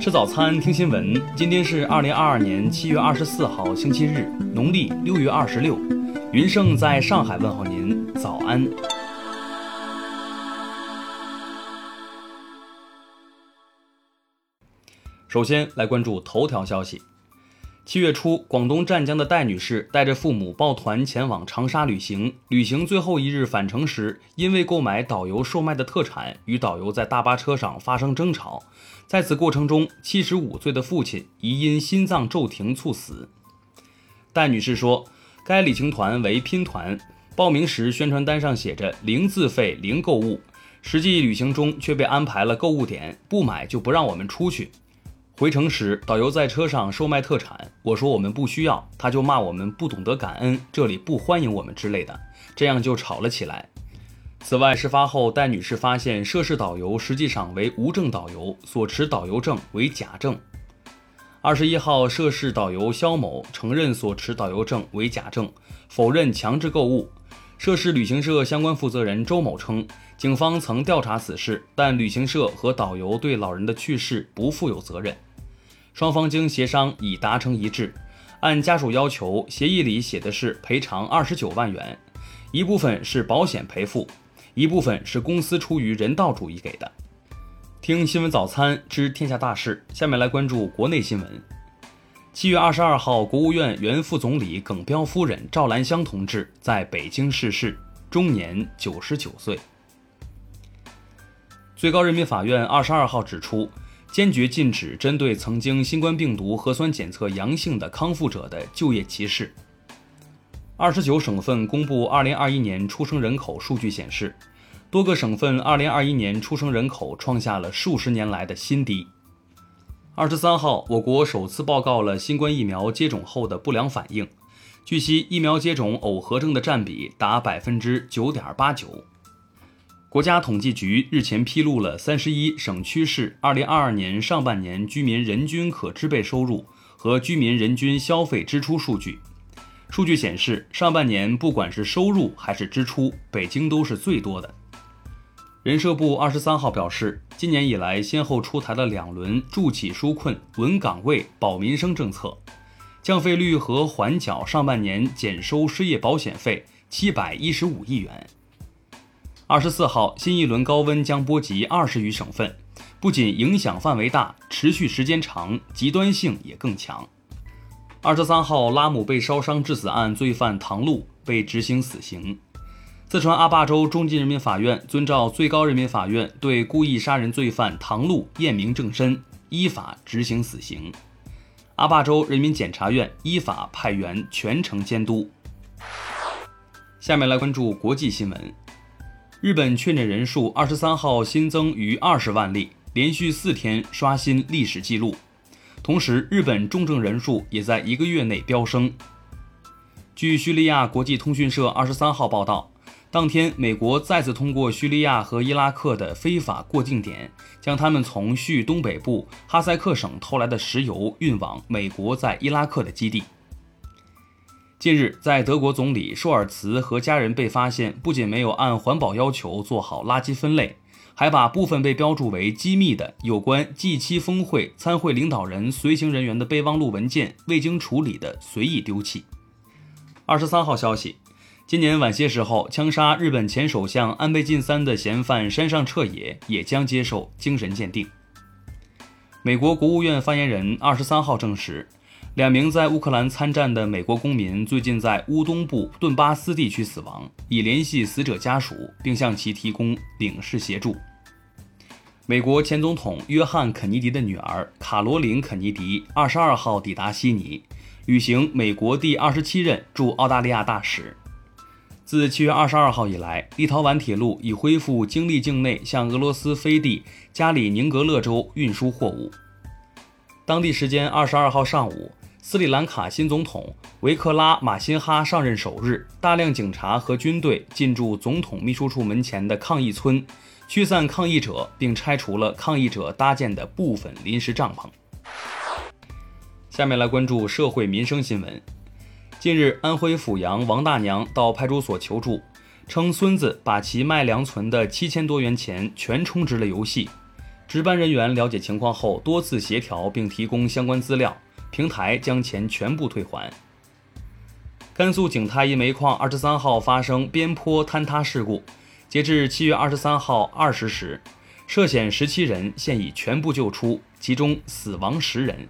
吃早餐，听新闻。今天是二零二二年七月二十四号，星期日，农历六月二十六。云盛在上海问候您，早安。首先来关注头条消息。七月初，广东湛江的戴女士带着父母抱团前往长沙旅行。旅行最后一日返程时，因为购买导游售卖的特产，与导游在大巴车上发生争吵。在此过程中，七十五岁的父亲疑因心脏骤停猝死。戴女士说，该旅行团为拼团，报名时宣传单上写着零自费、零购物，实际旅行中却被安排了购物点，不买就不让我们出去。回程时，导游在车上售卖特产，我说我们不需要，他就骂我们不懂得感恩，这里不欢迎我们之类的，这样就吵了起来。此外，事发后，戴女士发现涉事导游实际上为无证导游，所持导游证为假证。二十一号，涉事导游肖某承认所持导游证为假证，否认强制购物。涉事旅行社相关负责人周某称。警方曾调查此事，但旅行社和导游对老人的去世不负有责任。双方经协商已达成一致，按家属要求，协议里写的是赔偿二十九万元，一部分是保险赔付，一部分是公司出于人道主义给的。听新闻早餐知天下大事，下面来关注国内新闻。七月二十二号，国务院原副总理耿彪夫人赵兰香同志在北京逝世，终年九十九岁。最高人民法院二十二号指出，坚决禁止针对曾经新冠病毒核酸检测阳性的康复者的就业歧视。二十九省份公布二零二一年出生人口数据显示，多个省份二零二一年出生人口创下了数十年来的新低。二十三号，我国首次报告了新冠疫苗接种后的不良反应，据悉，疫苗接种耦合症的占比达百分之九点八九。国家统计局日前披露了三十一省区市二零二二年上半年居民人均可支配收入和居民人均消费支出数据。数据显示，上半年不管是收入还是支出，北京都是最多的。人社部二十三号表示，今年以来先后出台了两轮助企纾困、稳岗位、保民生政策，降费率和缓缴上半年减收失业保险费七百一十五亿元。二十四号，新一轮高温将波及二十余省份，不仅影响范围大、持续时间长，极端性也更强。二十三号，拉姆被烧伤致死案罪犯唐璐被执行死刑。四川阿坝州中级人民法院遵照最高人民法院对故意杀人罪犯唐璐验明正身，依法执行死刑。阿坝州人民检察院依法派员全程监督。下面来关注国际新闻。日本确诊人数二十三号新增逾二十万例，连续四天刷新历史记录。同时，日本重症人数也在一个月内飙升。据叙利亚国际通讯社二十三号报道，当天美国再次通过叙利亚和伊拉克的非法过境点，将他们从叙东北部哈塞克省偷来的石油运往美国在伊拉克的基地。近日，在德国总理舒尔茨和家人被发现，不仅没有按环保要求做好垃圾分类，还把部分被标注为机密的有关 G7 峰会参会领导人随行人员的备忘录文件未经处理的随意丢弃。二十三号消息，今年晚些时候枪杀日本前首相安倍晋三的嫌犯山上彻也也将接受精神鉴定。美国国务院发言人二十三号证实。两名在乌克兰参战的美国公民最近在乌东部顿巴斯地区死亡，已联系死者家属，并向其提供领事协助。美国前总统约翰·肯尼迪的女儿卡罗琳·肯尼迪二十二号抵达悉尼，履行美国第二十七任驻澳大利亚大使。自七月二十二号以来，立陶宛铁路已恢复经历境内向俄罗斯飞地加里宁格勒州运输货物。当地时间二十二号上午。斯里兰卡新总统维克拉马辛哈上任首日，大量警察和军队进驻总统秘书处门前的抗议村，驱散抗议者，并拆除了抗议者搭建的部分临时帐篷。下面来关注社会民生新闻。近日，安徽阜阳王大娘到派出所求助，称孙子把其卖粮存的七千多元钱全充值了游戏。值班人员了解情况后，多次协调并提供相关资料，平台将钱全部退还。甘肃景泰一煤矿二十三号发生边坡坍塌事故，截至七月二十三号二十时，涉险十七人现已全部救出，其中死亡十人。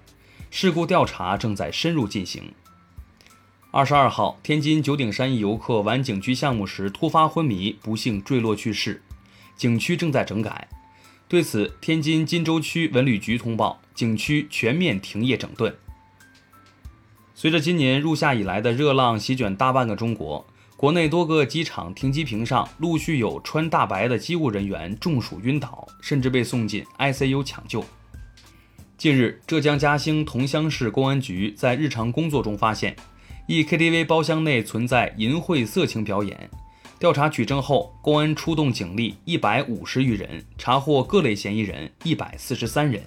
事故调查正在深入进行。二十二号，天津九鼎山一游客玩景区项目时突发昏迷，不幸坠落去世，景区正在整改。对此，天津金州区文旅局通报，景区全面停业整顿。随着今年入夏以来的热浪席卷大半个中国，国内多个机场停机坪上陆续有穿大白的机务人员中暑晕倒，甚至被送进 ICU 抢救。近日，浙江嘉兴桐乡市公安局在日常工作中发现，一 KTV 包厢内存在淫秽色情表演。调查取证后，公安出动警力一百五十余人，查获各类嫌疑人一百四十三人。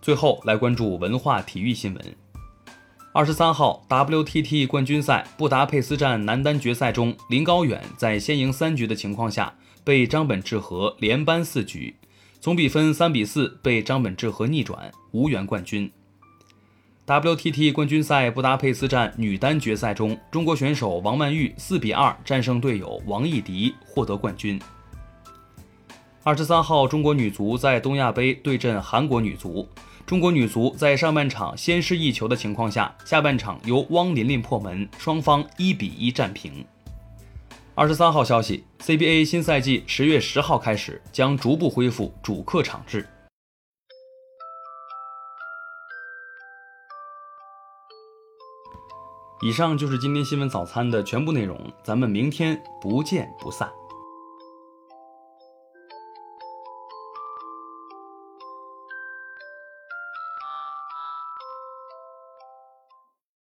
最后来关注文化体育新闻。二十三号 WTT 冠军赛布达佩斯站男单决赛中，林高远在先赢三局的情况下，被张本智和连扳四局，总比分三比四被张本智和逆转，无缘冠军。WTT 冠军赛布达佩斯站女单决赛中，中国选手王曼玉四比二战胜队友王艺迪，获得冠军。二十三号，中国女足在东亚杯对阵韩国女足，中国女足在上半场先失一球的情况下，下半场由汪琳琳破门，双方一比一战平。二十三号消息，CBA 新赛季十月十号开始将逐步恢复主客场制。以上就是今天新闻早餐的全部内容，咱们明天不见不散。